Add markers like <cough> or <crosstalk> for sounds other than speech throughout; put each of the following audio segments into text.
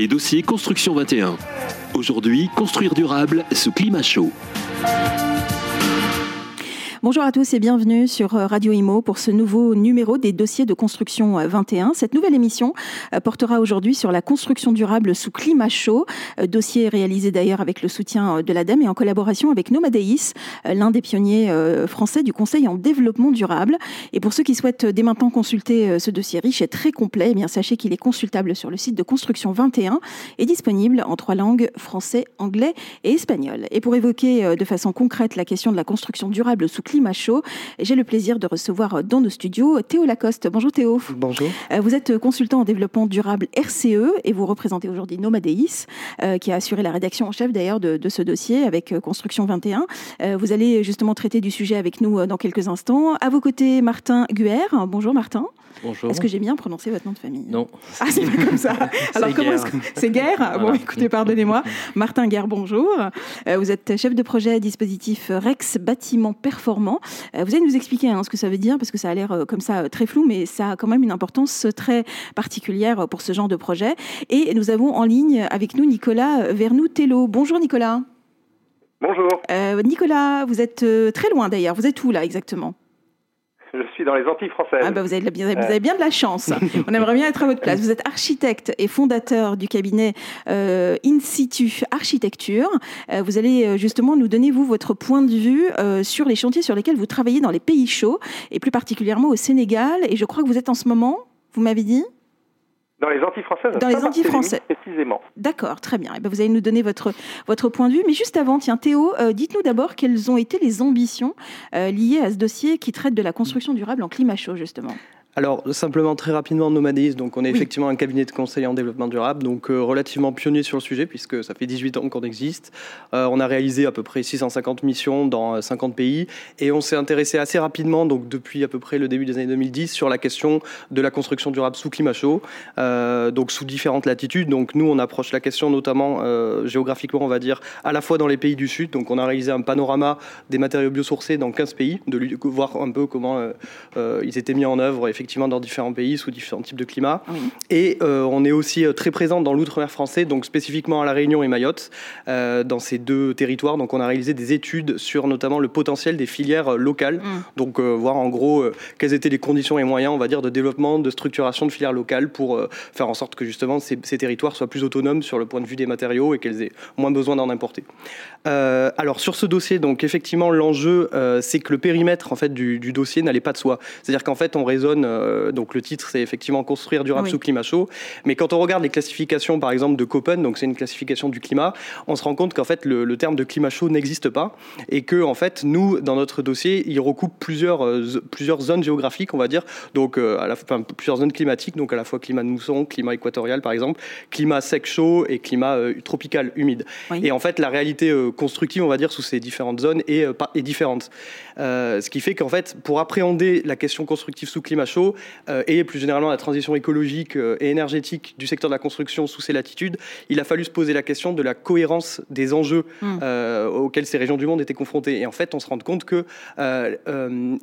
Les dossiers Construction 21. Aujourd'hui, construire durable sous climat chaud. Bonjour à tous et bienvenue sur euh, Radio Imo pour ce nouveau numéro des dossiers de construction 21. Euh, Cette nouvelle émission euh, portera aujourd'hui sur la construction durable sous climat chaud, dossier réalisé d'ailleurs avec le soutien de l'ADEME et en collaboration avec Nomadeis, l'un des pionniers français du conseil en développement durable. Et pour ceux qui souhaitent dès maintenant consulter ce dossier riche et très complet, eh bien sachez qu'il est consultable sur le site de Construction 21 et disponible en trois langues, français, anglais et espagnol. Et pour évoquer de façon concrète la question de la construction durable sous climat chaud. J'ai le plaisir de recevoir dans nos studios Théo Lacoste. Bonjour Théo. Bonjour. Euh, vous êtes consultant en développement durable RCE et vous représentez aujourd'hui Nomadeis, euh, qui a assuré la rédaction en chef d'ailleurs de, ce dossier avec euh, Construction 21. Vous allez justement traiter du sujet avec nous dans quelques instants. À vos côtés, Martin Guer. Bonjour Martin. Bonjour. Est-ce que j'ai bien prononcé votre nom de famille Non. Ah, c'est pas comme ça. <laughs> Alors, comment est-ce que c'est Guerre Bon, écoutez, pardonnez-moi. Martin Guerre, bonjour. Euh, vous êtes chef de projet dispositif Rex Bâtiment Performant. Euh, vous allez nous expliquer hein, ce que ça veut dire, parce que ça a l'air euh, comme ça très flou, mais ça a quand même une importance très particulière pour ce genre de projet. Et nous avons en ligne avec nous Nicolas Vernou-Tello. Bonjour Nicolas. Bonjour. Nicolas, vous êtes très loin d'ailleurs. Vous êtes où là exactement? Je suis dans les Antilles françaises. Ah bah vous, avez, vous, avez, bien de la chance. <laughs> On aimerait bien être à votre place. Vous êtes architecte et fondateur du cabinet euh, In situ Architecture. Euh, vous allez euh, justement nous donner, vous, votre point de vue euh, sur les chantiers sur lesquels vous travaillez dans les pays chauds, et plus particulièrement au Sénégal. Et je crois que vous êtes en ce moment, vous m'avez dit? Dans les Dans françaises. Précisément. D'accord, très bien. Et eh ben vous allez nous donner votre, votre point de vue. Mais juste avant, tiens, Théo, euh, dites-nous d'abord quelles ont été les ambitions euh, liées à ce dossier qui traite de la construction durable en climat chaud, justement. Alors, simplement très rapidement, Nomadis, donc on est effectivement un cabinet de conseil en développement durable, donc euh, relativement pionnier sur le sujet, puisque ça fait 18 ans qu'on existe. Euh, on a réalisé à peu près 650 missions dans 50 euh, pays, et on s'est intéressé assez rapidement, donc depuis à peu près le début des années 2010, sur la question de la construction durable sous climat chaud, donc sous différentes latitudes. Donc nous, on approche la question notamment géographiquement, on va dire, à la fois dans les pays du Sud, donc on a réalisé un panorama des matériaux biosourcés dans 15 pays, de voir un peu comment ils étaient mis en œuvre, effectivement dans différents pays, sous différents types de climats. Et euh, on est aussi euh, très présent dans l'outre-mer français, donc spécifiquement à La Réunion et Mayotte, euh, dans ces deux territoires. Donc on a réalisé des études sur notamment le potentiel des filières locales, mm. donc voir en gros quelles étaient les conditions et moyens, on va dire, de développement, de structuration de filières locales pour faire en sorte que justement ces, territoires soient plus autonomes sur le point de vue des matériaux et qu'elles aient moins besoin d'en importer. alors sur ce dossier, donc effectivement l'enjeu, c'est que le périmètre en fait du, du dossier n'allait pas de soi. C'est-à-dire qu'en fait on raisonne euh, donc le titre, c'est effectivement construire durable sous climat chaud. Mais quand on regarde les classifications, par exemple de Köppen, donc c'est une classification du climat, on se rend compte qu'en fait le, terme de climat chaud n'existe pas et que en fait nous, dans notre dossier, il recoupe plusieurs euh, plusieurs zones géographiques, on va dire, donc euh, à la enfin, plusieurs zones climatiques, donc à la fois climat de mousson, climat équatorial par exemple, climat sec chaud et climat tropical humide. Et en fait la réalité constructive, on va dire, sous ces différentes zones est, est différente. ce qui fait qu'en fait pour appréhender la question constructive sous climat chaud, euh, et plus généralement la transition écologique euh, et énergétique du secteur de la construction sous ces latitudes, il a fallu se poser la question de la cohérence des enjeux hmm. euh, auxquels ces régions du monde étaient confrontées. Et en fait, on se rend compte que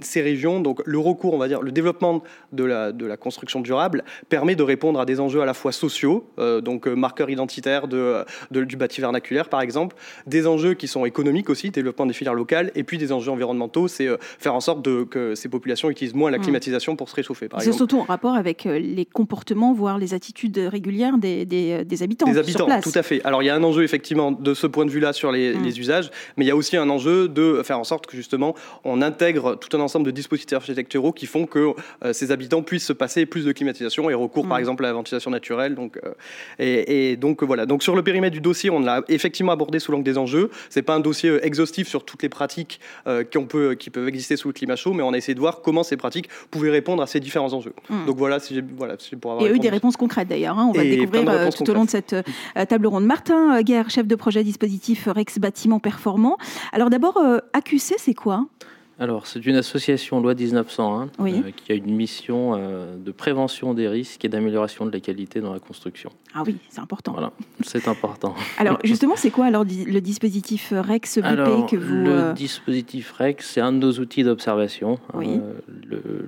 ces régions, donc le recours, on va dire, le développement de la, de la construction durable permet de répondre à des enjeux à la fois sociaux, donc marqueurs identitaires de, du bâti vernaculaire par exemple, des enjeux qui sont économiques aussi, développement des filières locales, et puis des enjeux environnementaux, c'est faire en sorte de, que ces populations utilisent moins la hmm. climatisation pour se réchauffer. C'est surtout en rapport avec euh, les comportements, voire les attitudes régulières des, des, des habitants. Des habitants, tout à fait. Alors il y a un enjeu effectivement de ce point de vue-là sur les, mm. les, usages, mais il y a aussi un enjeu de faire en sorte que justement on intègre tout un ensemble de dispositifs architecturaux qui font que euh, ces habitants puissent se passer plus de climatisation et recours par mm. exemple à la ventilation naturelle. Donc, euh, et, et, donc voilà. Donc sur le périmètre du dossier, on l'a effectivement abordé sous l'angle des enjeux. C'est pas un dossier exhaustif sur toutes les pratiques qui, peut, qui peuvent exister sous le climat chaud, mais on a essayé de voir comment ces pratiques pouvaient répondre à ces différents enjeux. Mm. Donc voilà, si voilà, pour avoir. Et eu des réponses concrètes d'ailleurs. Hein. on va le découvrir euh, tout au long de cette euh, table ronde. Martin Guerre, chef de projet dispositif Rex Bâtiment Performant. Alors d'abord, AQC, c'est quoi? Alors, c'est une association loi 1901 euh, qui a une mission euh, de prévention des risques et d'amélioration de la qualité dans la construction. Ah oui, c'est important. Voilà, c'est important. <laughs> alors, justement, c'est quoi alors le dispositif REX BP que vous Le euh, dispositif REX, c'est un de nos outils d'observation. Oui.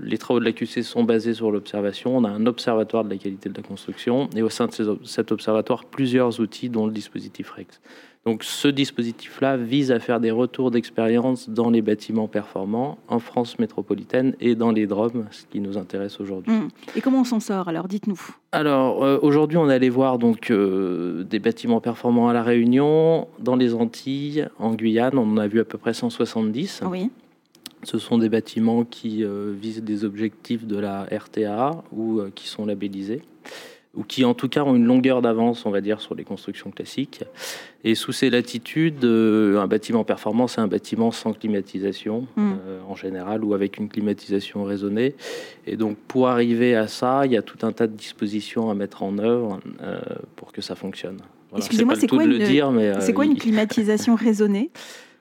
les travaux de la QC sont basés sur l'observation. On a un observatoire de la qualité de la construction et au sein de cet observatoire, plusieurs outils, dont le dispositif REX. Donc ce dispositif-là vise à faire des retours d'expérience dans les bâtiments performants en France métropolitaine et dans les DROM, ce qui nous intéresse aujourd'hui. Mmh. Et comment on s'en sort Alors dites-nous. Alors euh, aujourd'hui, on allait voir donc euh, des bâtiments performants à la Réunion, dans les Antilles, en Guyane, on en a vu à peu près 170. Oui. Ce sont des bâtiments qui euh, visent des objectifs de la RTA ou qui sont labellisés ou qui en tout cas ont une longueur d'avance, on va dire, sur les constructions classiques. Et sous ces latitudes, euh, un bâtiment performant, c'est un bâtiment sans climatisation hmm. euh, en général ou avec une climatisation raisonnée. Et donc pour arriver à ça, il y a tout un tas de dispositions à mettre en œuvre euh, pour que ça fonctionne. Excusez-moi, c'est quoi, quoi, une <laughs> climatisation raisonnée?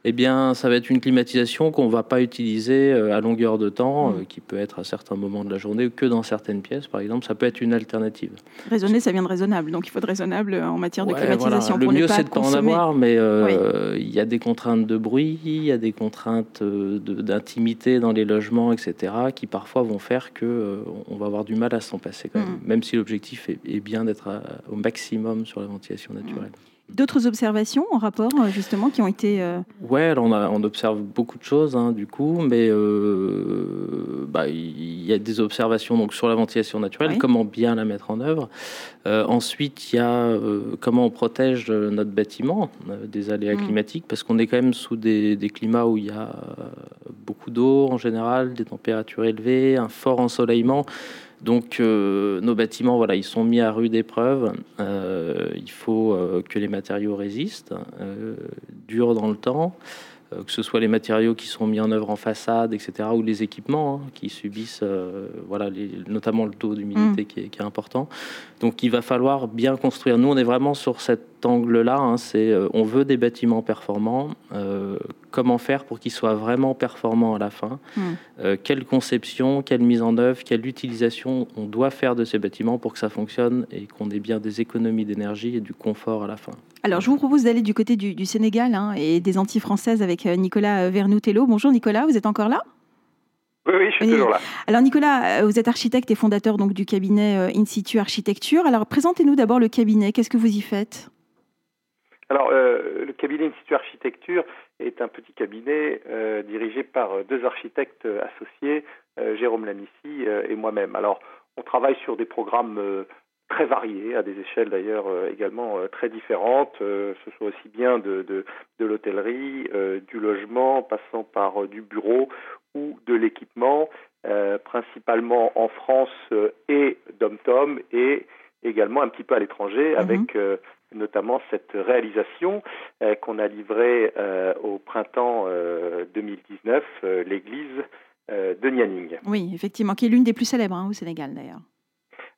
Eh bien, ça va être une climatisation qu'on ne va pas utiliser euh, à longueur de temps, mm. euh, qui peut être à certains moments de la journée, que dans certaines pièces, par exemple. Ça peut être une alternative. Raisonner, ça vient de raisonnable. Donc, il faut être raisonnable en matière de climatisation. Le mieux, c'est de ne pas en avoir, mais euh, il y a des contraintes de bruit, il y a des contraintes d'intimité dans les logements, etc., qui parfois vont faire que on va avoir du mal à s'en passer, quand même, mm. même si l'objectif est, bien d'être au maximum sur la ventilation naturelle. D'autres observations en rapport euh, justement qui ont été... Euh... Ouais, on, on, observe beaucoup de choses hein, du coup, mais euh, bah, il y a des observations donc, sur la ventilation naturelle, comment bien la mettre en œuvre. Euh, ensuite, il y a comment on protège notre bâtiment des aléas mm. climatiques, parce qu'on est quand même sous des, des climats où il y a beaucoup d'eau en général, des températures élevées, un fort ensoleillement. Donc euh, nos bâtiments, voilà, ils sont mis à rude épreuve. Euh, il faut euh, que les matériaux résistent, durent dans le temps. Que ce soit les matériaux qui sont mis en œuvre en façade, etc., ou les équipements hein, qui subissent, voilà, notamment le taux d'humidité mm. qui, est important. Donc il va falloir bien construire. Nous, on est vraiment sur cet angle-là. Hein, c'est, euh, on veut des bâtiments performants. comment faire pour qu'ils soient vraiment performants à la fin mm. Quelle conception, quelle mise en œuvre, quelle utilisation on doit faire de ces bâtiments pour que ça fonctionne et qu'on ait bien des économies d'énergie et du confort à la fin. Alors, je vous propose d'aller du côté du, Sénégal hein, et des Antilles françaises avec euh, Nicolas euh, Vernoutello. Bonjour Nicolas, vous êtes encore là? Oui, oui, je suis toujours là. Alors Nicolas, euh, vous êtes architecte et fondateur donc du cabinet In situ Architecture. Alors présentez-nous d'abord le cabinet. Qu'est-ce que vous y faites? Alors le cabinet In situ Architecture est un petit cabinet dirigé par deux architectes associés, Jérôme Lamissi et moi-même. Alors on travaille sur des programmes très variés, à des échelles d'ailleurs euh, également euh, très différentes, euh, ce soit aussi bien de, de, de l'hôtellerie, du logement, passant par du bureau ou de l'équipement, principalement en France et dom-tom et également un petit peu à l'étranger mhm. avec notamment cette réalisation qu'on a livrée au printemps 2019, l'église de Nianing. Oui, effectivement, qui est l'une des plus célèbres hein, au Sénégal d'ailleurs.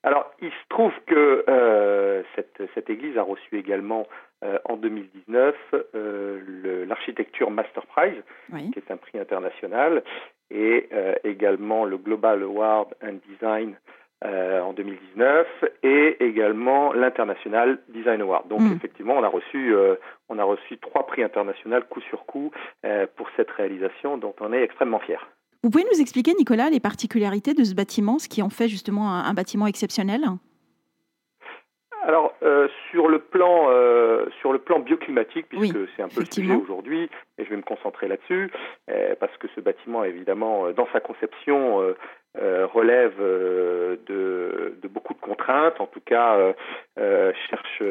Alors, il se trouve que euh, cette, cette, église a reçu également euh, en 2019 euh, l'architecture Master Prize, qui est un prix international, et euh, également le Global Award and Design euh, en 2019, et également l'International Design Award. Donc, mm. effectivement, on a reçu on a reçu trois prix internationaux coup sur coup pour cette réalisation, dont on est extrêmement fiers. Vous pouvez nous expliquer, Nicolas, les particularités de ce bâtiment, ce qui en fait justement un, bâtiment exceptionnel? Alors euh, sur le plan euh, sur le plan bioclimatique, puisque c'est un peu le sujet aujourd'hui, et je vais me concentrer là-dessus, euh, parce que ce bâtiment évidemment dans sa conception relève de, de, beaucoup de contraintes, en tout cas cherche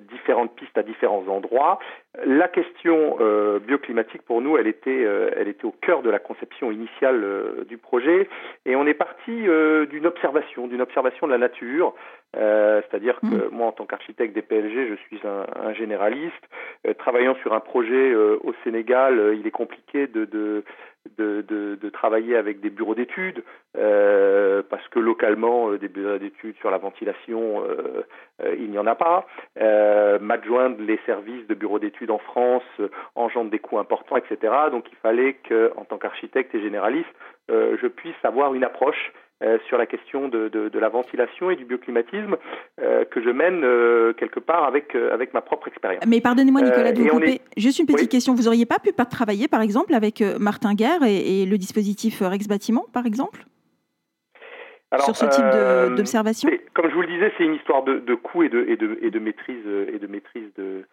différentes pistes à différents endroits. La question euh, bioclimatique pour nous, elle était, euh, elle était au cœur de la conception initiale euh, du projet, et on est parti d'une observation, d'une observation de la nature. C'est-à-dire que mmh. moi, en tant qu'architecte des PLG, je suis un, généraliste. Travaillant sur un projet au Sénégal, il est compliqué de, de de, travailler avec des bureaux d'études, euh, parce que localement, des bureaux d'études sur la ventilation, euh, il n'y en a pas. Euh, m'adjoindre les services de bureaux d'études en France euh, engendre des coûts importants, etc. Donc il fallait que, en tant qu'architecte et généraliste, euh, je puisse avoir une approche euh, sur la question de, de, de, la ventilation et du bioclimatisme euh, que je mène euh, quelque part avec, avec ma propre expérience. Mais pardonnez-moi Nicolas de vous couper. Juste une petite question. Vous n'auriez pas pu travailler par exemple avec Martin Guerre et, et le dispositif Rex Bâtiment par exemple? Alors, sur ce type d'observation? Comme je vous le disais, c'est une histoire de, de coût et de, et de, et de maîtrise, et de, maîtrise de,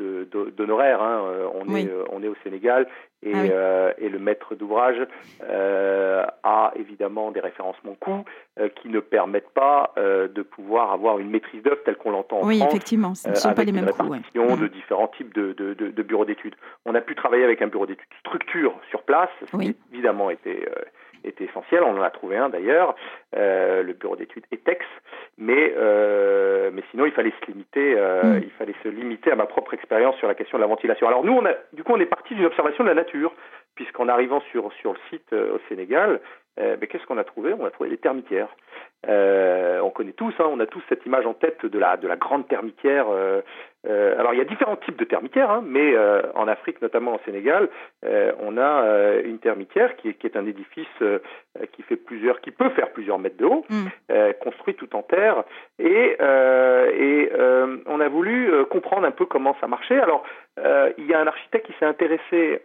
d'honoraires. Hein. Euh, on, est, euh, on est au Sénégal et, ah euh, et le maître d'ouvrage a évidemment des référencements coûts qui ne permettent pas de pouvoir avoir une maîtrise d'œuvre telle qu'on l'entend en oui, France. Oui, effectivement, ce ne sont pas les mêmes coûts. de mm. différents types de, de, de, bureaux d'études. On a pu travailler avec un bureau d'études structure sur place, ce qui évidemment était était essentiel. On en a trouvé un d'ailleurs, euh, le bureau d'études ETEX, mais euh, mais sinon il fallait se limiter, euh, mm. il fallait se limiter à ma propre expérience sur la question de la ventilation. Alors nous, on a, du coup, on est parti d'une observation de la nature, puisqu'en arrivant sur sur le site au Sénégal, ben, qu'est-ce qu'on a trouvé? On a trouvé des termitières. on connaît tous, hein, on a tous cette image en tête de la de la grande termitière euh, alors il y a différents types de termitières, hein, mais euh, en Afrique, notamment au Sénégal, euh, on a une termitière qui est, qui est un édifice qui fait plusieurs, qui peut faire plusieurs mètres de haut, mm. construit tout en terre, et, et on a voulu comprendre un peu comment ça marchait. Alors il y a un architecte qui s'est intéressé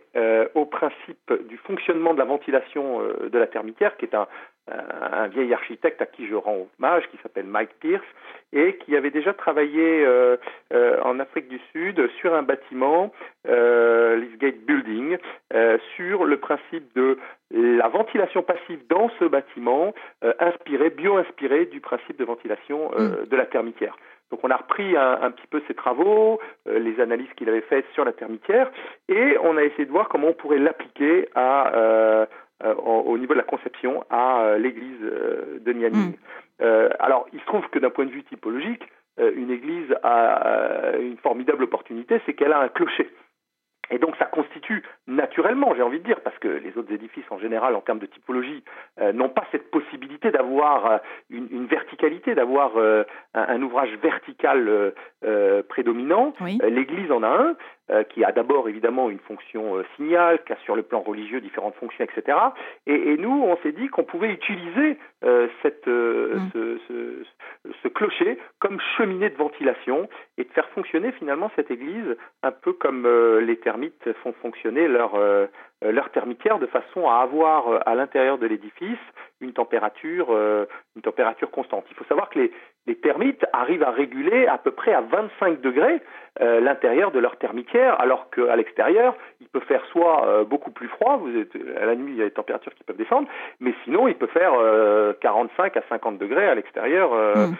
au principe du fonctionnement de la ventilation de la termitière, qui est un, un vieil architecte à qui je rends hommage, qui s'appelle Mike Pierce, et qui avait déjà travaillé euh, euh, en Afrique du Sud sur un bâtiment, euh, Lisgate Building, euh, sur le principe de la ventilation passive dans ce bâtiment, inspiré, bio-inspiré du principe de ventilation mm. de la termitière. Donc on a repris un, un petit peu ses travaux, les analyses qu'il avait faites sur la termitière, et on a essayé de voir comment on pourrait l'appliquer à euh, au niveau de la conception à euh, l'église euh, de Nianing. Mm. alors, il se trouve que d'un point de vue typologique, une église a une formidable opportunité, c'est qu'elle a un clocher. Et donc ça constitue naturellement, j'ai envie de dire, parce que les autres édifices en général, en termes de typologie, n'ont pas cette possibilité d'avoir une, verticalité, d'avoir un, ouvrage vertical prédominant. L'église en a un, euh, qui a d'abord évidemment une fonction euh, signal, qui a sur le plan religieux différentes fonctions, etc. Et, et nous, on s'est dit qu'on pouvait utiliser euh, cette, mm. ce, ce, ce, clocher comme cheminée de ventilation et de faire fonctionner finalement cette église un peu comme les termites font fonctionner leur, leur termitière de façon à avoir à l'intérieur de l'édifice une température, une température constante. Il faut savoir que les, les termites arrivent à réguler à peu près à 25 degrés euh, l'intérieur de leur termitière, alors qu'à l'extérieur, il peut faire soit euh, beaucoup plus froid, vous êtes, à la nuit il y a des températures qui peuvent descendre, mais sinon il peut faire 45 euh, à 50 degrés à l'extérieur hmm.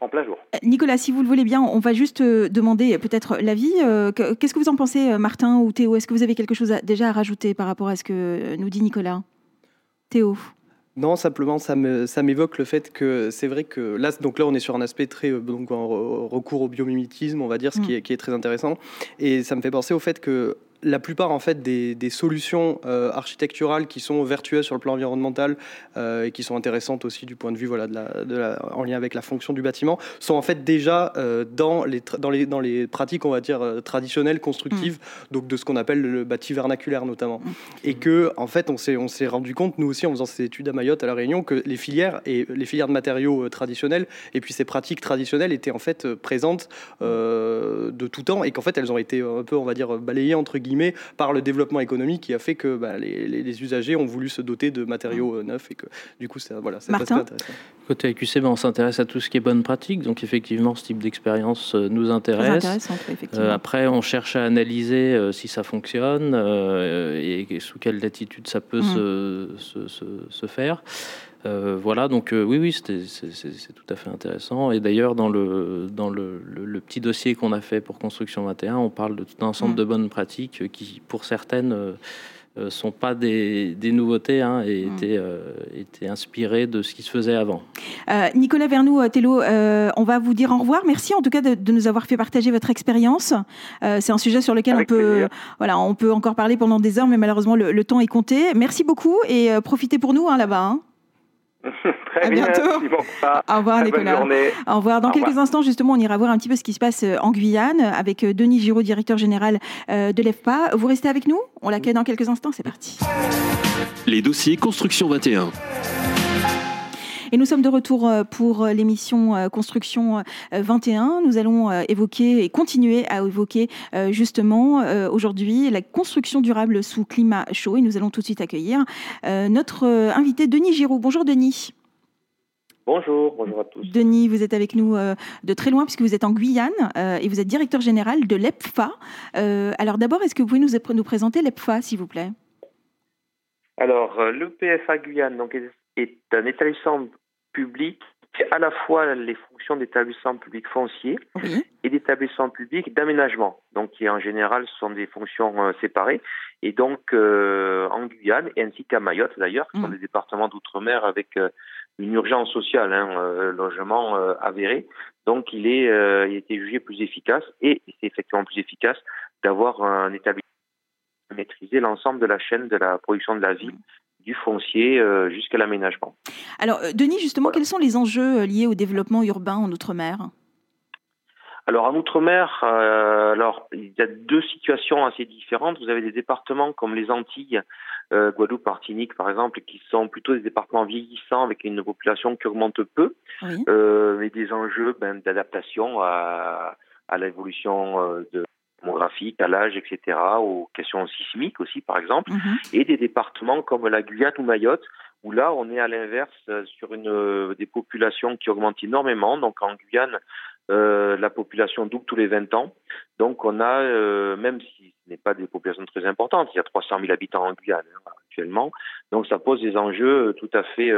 en, plein jour. Nicolas, si vous le voulez bien, on va juste demander peut-être l'avis. Qu'est-ce que vous en pensez, Martin ou Théo? Est-ce que vous avez quelque chose déjà à rajouter? Par rapport à ce que nous dit Nicolas Théo non, simplement, ça m'évoque le fait que c'est vrai que là, donc là, on est sur un aspect très donc, recours au biomimétisme, on va dire, ce qui, mm. est, qui, est, très intéressant. Et ça me fait penser au fait que la plupart en fait des, solutions euh, architecturales qui sont vertueuses sur le plan environnemental euh, et qui sont intéressantes aussi du point de vue voilà de la, en lien avec la fonction du bâtiment sont en fait déjà euh, dans les dans les dans les pratiques on va dire traditionnelles constructives mm. donc de ce qu'on appelle le bâti vernaculaire notamment mm. et que en fait on s'est on s'est rendu compte nous aussi en faisant ces études à Mayotte à la Réunion que les filières et les filières de matériaux traditionnels et puis ces pratiques traditionnelles étaient en fait présentes de tout temps et qu'en fait elles ont été un peu on va dire balayées entre guillemets par le développement économique qui a fait que bah, les, usagers ont voulu se doter de matériaux euh, neufs et que du coup, c'est voilà, intéressant. Côté AQC, ben, on s'intéresse à tout ce qui est bonne pratique, donc effectivement, ce type d'expérience euh, nous intéresse. Euh, après, on cherche à analyser si ça fonctionne et, sous quelle latitude ça peut mmh. se, se, se, faire. Euh, voilà, donc euh, oui, oui, c'est tout à fait intéressant. Et d'ailleurs, dans, le, dans le, le, petit dossier qu'on a fait pour Construction 21, on parle de tout un ensemble mm. de bonnes pratiques qui, pour certaines, euh, euh, sont pas des, des nouveautés hein, et mm. étaient, étaient, inspirées de ce qui se faisait avant. Nicolas Vernou, Tello, on va vous dire au revoir. Merci en tout cas de, de nous avoir fait partager votre expérience. c'est un sujet sur lequel on peut, voilà, on peut encore parler pendant des heures, mais malheureusement le, le, temps est compté. Merci beaucoup et profitez pour nous hein, là-bas. Hein. <laughs> Très à bientôt. Au revoir Nicolas. Au revoir. Dans quelques instants, justement, on ira voir un petit peu ce qui se passe euh, en Guyane avec euh, Denis Giraud, directeur général euh, de l'EFPA. Vous restez avec nous? On l'accueille dans quelques instants. C'est parti. Les dossiers Construction 21. Et nous sommes de retour pour l'émission Construction 21. Nous allons évoquer et continuer à évoquer justement aujourd'hui la construction durable sous climat chaud. Et nous allons tout de suite accueillir notre invité Denis Giraud. Bonjour Denis. Bonjour, bonjour à tous. Denis, vous êtes avec nous de très loin puisque vous êtes en Guyane et vous êtes directeur général de l'EPFA. alors d'abord, est-ce que vous pouvez nous, nous présenter l'EPFA, s'il vous plaît? Alors, le PFA Guyane donc, est un établissement public à la fois les fonctions d'établissement public foncier et d'établissement public d'aménagement, donc qui en général sont des fonctions euh, séparées. Et donc euh, en Guyane, ainsi qu'à Mayotte d'ailleurs, qui sont mm. des départements d'outre-mer avec euh, une urgence sociale, hein, logement avéré. Donc il est, il a été jugé plus efficace et c'est effectivement plus efficace d'avoir un établissement maîtriser l'ensemble de la chaîne de la production de la ville du foncier euh, jusqu'à l'aménagement. Alors, euh, Denis, justement, quels sont les enjeux euh, liés au développement urbain en Outre-mer? Alors en Outre-mer, alors il y a deux situations assez différentes. Vous avez des départements comme les Antilles, Guadeloupe, Martinique par exemple, qui sont plutôt des départements vieillissants avec une population qui augmente peu, mais des enjeux ben, d'adaptation à, à l'évolution de démographique, à l'âge, etc., aux questions sismiques aussi, par exemple, mhm. et des départements comme la Guyane ou Mayotte, où là, on est à l'inverse euh, sur une, euh, des populations qui augmentent énormément. Donc en Guyane, euh, la population double tous les 20 ans. Donc on a, euh, même si ce n'est pas des populations très importantes, il y a 300 000 habitants en Guyane hein, actuellement. Donc ça pose des enjeux tout à fait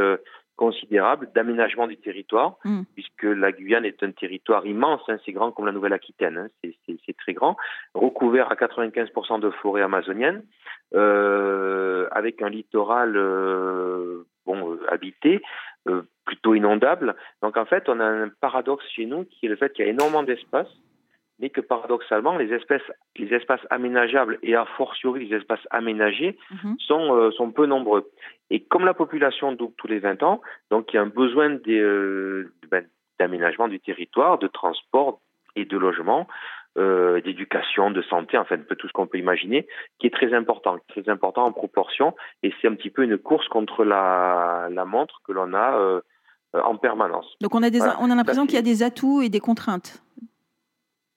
considérable d'aménagement du territoire, mm. puisque la Guyane est un territoire immense, hein, c'est grand comme la Nouvelle-Aquitaine, hein, c'est très grand, recouvert à 95% de forêt amazonienne, euh, avec un littoral euh, bon, euh, habité, plutôt inondable. Donc en fait, on a un paradoxe chez nous qui est le fait qu'il y a énormément d'espace, mais que paradoxalement, les espèces, les espaces aménageables et a fortiori les espaces aménagés mhm. sont, euh, sont peu nombreux. Et comme la population double tous les 20 ans, donc il y a un besoin euh, ben, d'aménagement du territoire, de transport et de logement, euh, d'éducation, de santé, enfin un peu tout ce qu'on peut imaginer, qui est très important, très important en proportion. Et c'est un petit peu une course contre la, la montre que l'on a en permanence. Donc on a, des, on a l'impression qu'il y a des atouts et des contraintes.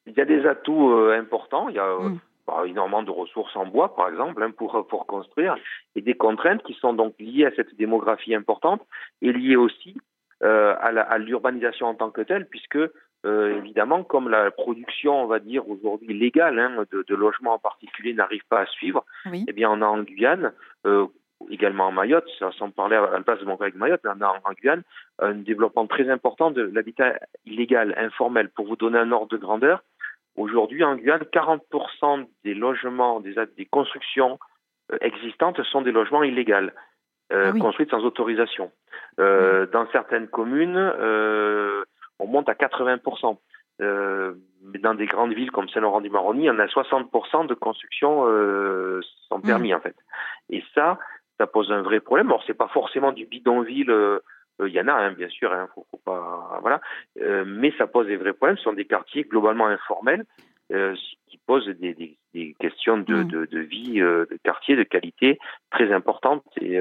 Il y a des atouts euh, importants. Il y a euh, mm. bah, énormément de ressources en bois, par exemple, hein, pour, pour construire, et des contraintes qui sont donc liées à cette démographie importante et liées aussi euh, à l'urbanisation en tant que telle, puisque euh, évidemment, comme la production, on va dire aujourd'hui légale hein, de, de, logements en particulier n'arrive pas à suivre, eh bien on a en Guyane, euh, également en Mayotte, sans parler à la place de mon collègue Mayotte, mais on a en Guyane un développement très important de l'habitat illégal, informel. Pour vous donner un ordre de grandeur, Aujourd'hui, en Guyane, 40% des logements, des, des constructions euh, existantes sont des logements illégaux, euh, ah construits sans autorisation. Euh, dans certaines communes, on monte à 80%. mais dans des grandes villes comme Saint-Laurent-du-Maroni, on a 60% de constructions sans permis, en fait. Et ça, ça pose un vrai problème. Alors, c'est pas forcément du bidonville il y en a, hein, bien sûr, hein, faut, faut pas, voilà. Euh, mais ça pose des vrais problèmes. Ce sont des quartiers globalement informels euh, qui posent des, des, des questions de, mm. de, de vie, euh, de quartier, de qualité très importantes et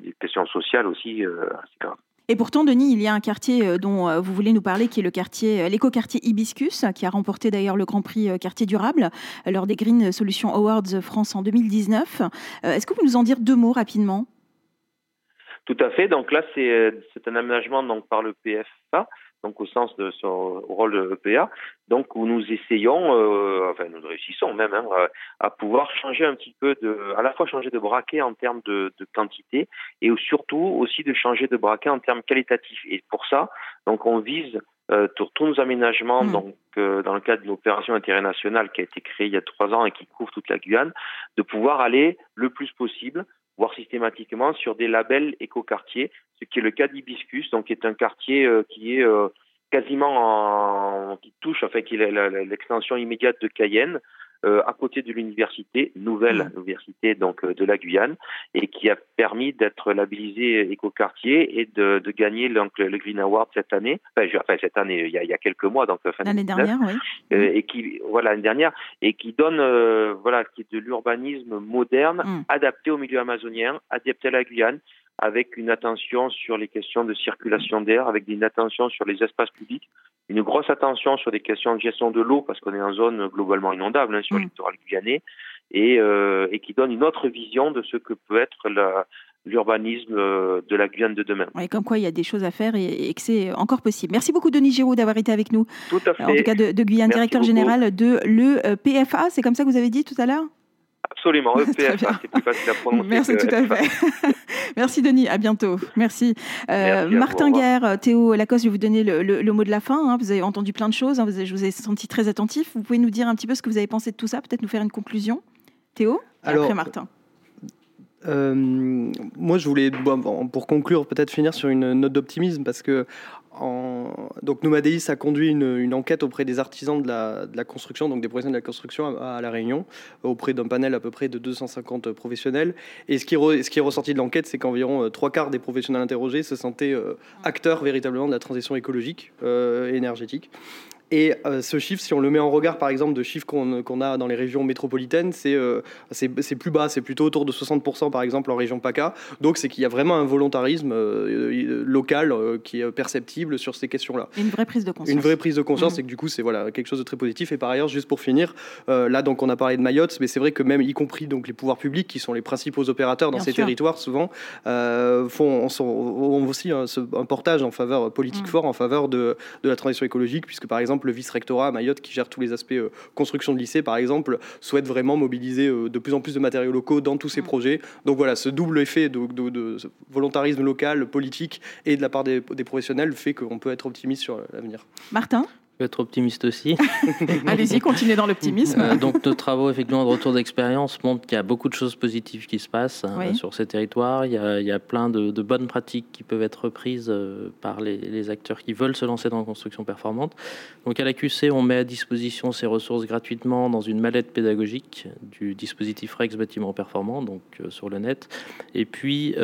des questions sociales aussi assez graves. Et pourtant, Denis, il y a un quartier dont vous voulez nous parler, qui est le quartier, l'éco-quartier Hibiscus, qui a remporté d'ailleurs le Grand Prix Quartier Durable lors des Green Solutions Awards France en 2019. Est-ce que vous nous en dire deux mots rapidement? Tout à fait. Donc là, c'est un aménagement donc par le PFA, donc au sens de son rôle de EPA, donc où nous essayons, euh, enfin nous réussissons même hein, à pouvoir changer un petit peu de, à la fois changer de braquet en termes de, de quantité et surtout aussi de changer de braquet en termes qualitatifs. Et pour ça, donc on vise euh, tous nos aménagements, mmh. donc euh, dans le cadre d'une opération intérêt national qui a été créée il y a trois ans et qui couvre toute la Guyane, de pouvoir aller le plus possible voire systématiquement sur des labels éco-quartiers, ce qui est le cas d'Hibiscus, donc qui est un quartier euh, qui est euh, quasiment en, qui touche, enfin qui est l'extension immédiate de Cayenne, euh, à côté de l'université, nouvelle mmh. université donc de la Guyane, et qui a permis d'être labellisé écoquartier et de, de gagner donc, le Green Award cette année. Enfin, cette année, il y, a, il y a quelques mois, donc fin l'année dernière, oui. et qui voilà l'année dernière et qui donne voilà qui est de l'urbanisme moderne mmh. adapté au milieu amazonien, adapté à la Guyane avec une attention sur les questions de circulation d'air, avec une attention sur les espaces publics, une grosse attention sur des questions de gestion de l'eau, parce qu'on est en zone globalement inondable hein, sur le mm. littoral guyanais, et, euh, et, qui donne une autre vision de ce que peut être l'urbanisme euh, de la Guyane de demain. Comme quoi il y a des choses à faire et, que c'est encore possible. Merci beaucoup Denis Giraud d'avoir été avec nous. Tout à fait. En tout cas de, Guyane, directeur général de l'EPFA, c'est comme ça que vous avez dit tout à l'heure? Absolument, <laughs> EPFA, c'est plus facile à prononcer. Merci tout à fait. <laughs> Merci Denis, à bientôt. Merci. Euh, Martin Guerre, Théo Lacoste, je vais vous donner le, mot de la fin. Hein. Vous avez entendu plein de choses, hein. je vous ai senti très attentif. Vous pouvez nous dire un petit peu ce que vous avez pensé de tout ça, peut-être nous faire une conclusion Théo Alors, après Martin. Euh, moi, je voulais, pour conclure, peut-être finir sur une note d'optimisme, parce que donc Nomadéis a conduit une, enquête auprès des artisans de la, construction, donc des professionnels de la construction à, La Réunion, auprès d'un panel à peu près de 250 professionnels. Et ce qui, est ressorti de l'enquête, c'est qu'environ euh, trois quarts des professionnels interrogés se sentaient euh, acteurs véritablement de la transition écologique euh, énergétique. Et euh, ce chiffre, si on le met en regard par exemple de chiffres qu'on a dans les régions métropolitaines, euh, c'est plus bas, c'est plutôt autour de 60% par exemple en région PACA. Donc c'est qu'il y a vraiment un volontarisme euh, local qui est perceptible sur ces questions-là. Une vraie prise de conscience. Une vraie prise de conscience, mmh. et que du coup c'est voilà, quelque chose de très positif. Et par ailleurs, juste pour finir, là donc on a parlé de Mayotte, mais c'est vrai que même y compris donc les pouvoirs publics qui sont les principaux opérateurs dans ces territoires souvent font ont aussi un, portage en faveur politique mmh. fort en faveur de, de la transition écologique, puisque par exemple le vice-rectorat à Mayotte, qui gère tous les aspects euh, construction de lycée, par exemple, souhaite vraiment mobiliser euh, de plus en plus de matériaux locaux dans tous ces projets. Donc voilà, ce double effet de, volontarisme local, politique et de la part des professionnels fait qu'on peut être optimiste sur l'avenir. Martin? Être optimiste aussi. <laughs> Allez-y, continuez dans l'optimisme. Euh, donc, nos travaux, effectivement, de retour d'expérience montrent qu'il y a beaucoup de choses positives qui se passent hein, sur ces territoires. Il y a, il y a plein de, bonnes pratiques qui peuvent être reprises euh, par les, acteurs qui veulent se lancer dans la construction performante. Donc, à la QC, on met à disposition ces ressources gratuitement dans une mallette pédagogique du dispositif Rex Bâtiment Performant, donc euh, sur le net. Et puis,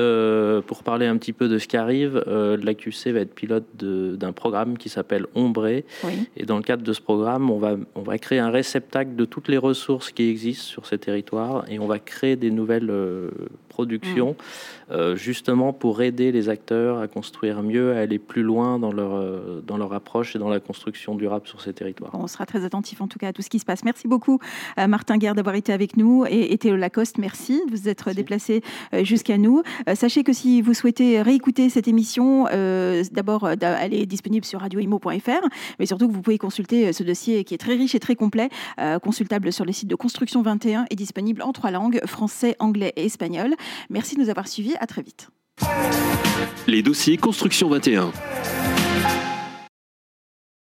pour parler un petit peu de ce qui arrive, la QC va être pilote d'un programme qui s'appelle Ombré. Oui et dans le cadre de ce programme, on va, on va créer un réceptacle de toutes les ressources qui existent sur ces territoires et on va créer des nouvelles euh, productions, mmh. euh, justement pour aider les acteurs à construire mieux, à aller plus loin dans leur, euh, dans leur approche et dans la construction durable sur ces territoires. on sera très attentif en tout cas à tout ce qui se passe. Merci beaucoup Martin Guerre d'avoir été avec nous et, Théo Lacoste, merci de vous être déplacé jusqu'à nous. sachez que si vous souhaitez réécouter cette émission, d'abord elle est disponible sur radioimo.fr, mais surtout que vous pouvez consulter ce dossier qui est très riche et très complet, consultable sur les sites de Construction 21 et disponible en trois langues, français, anglais et espagnol. Merci de nous avoir suivis. À très vite. Les dossiers Construction 21.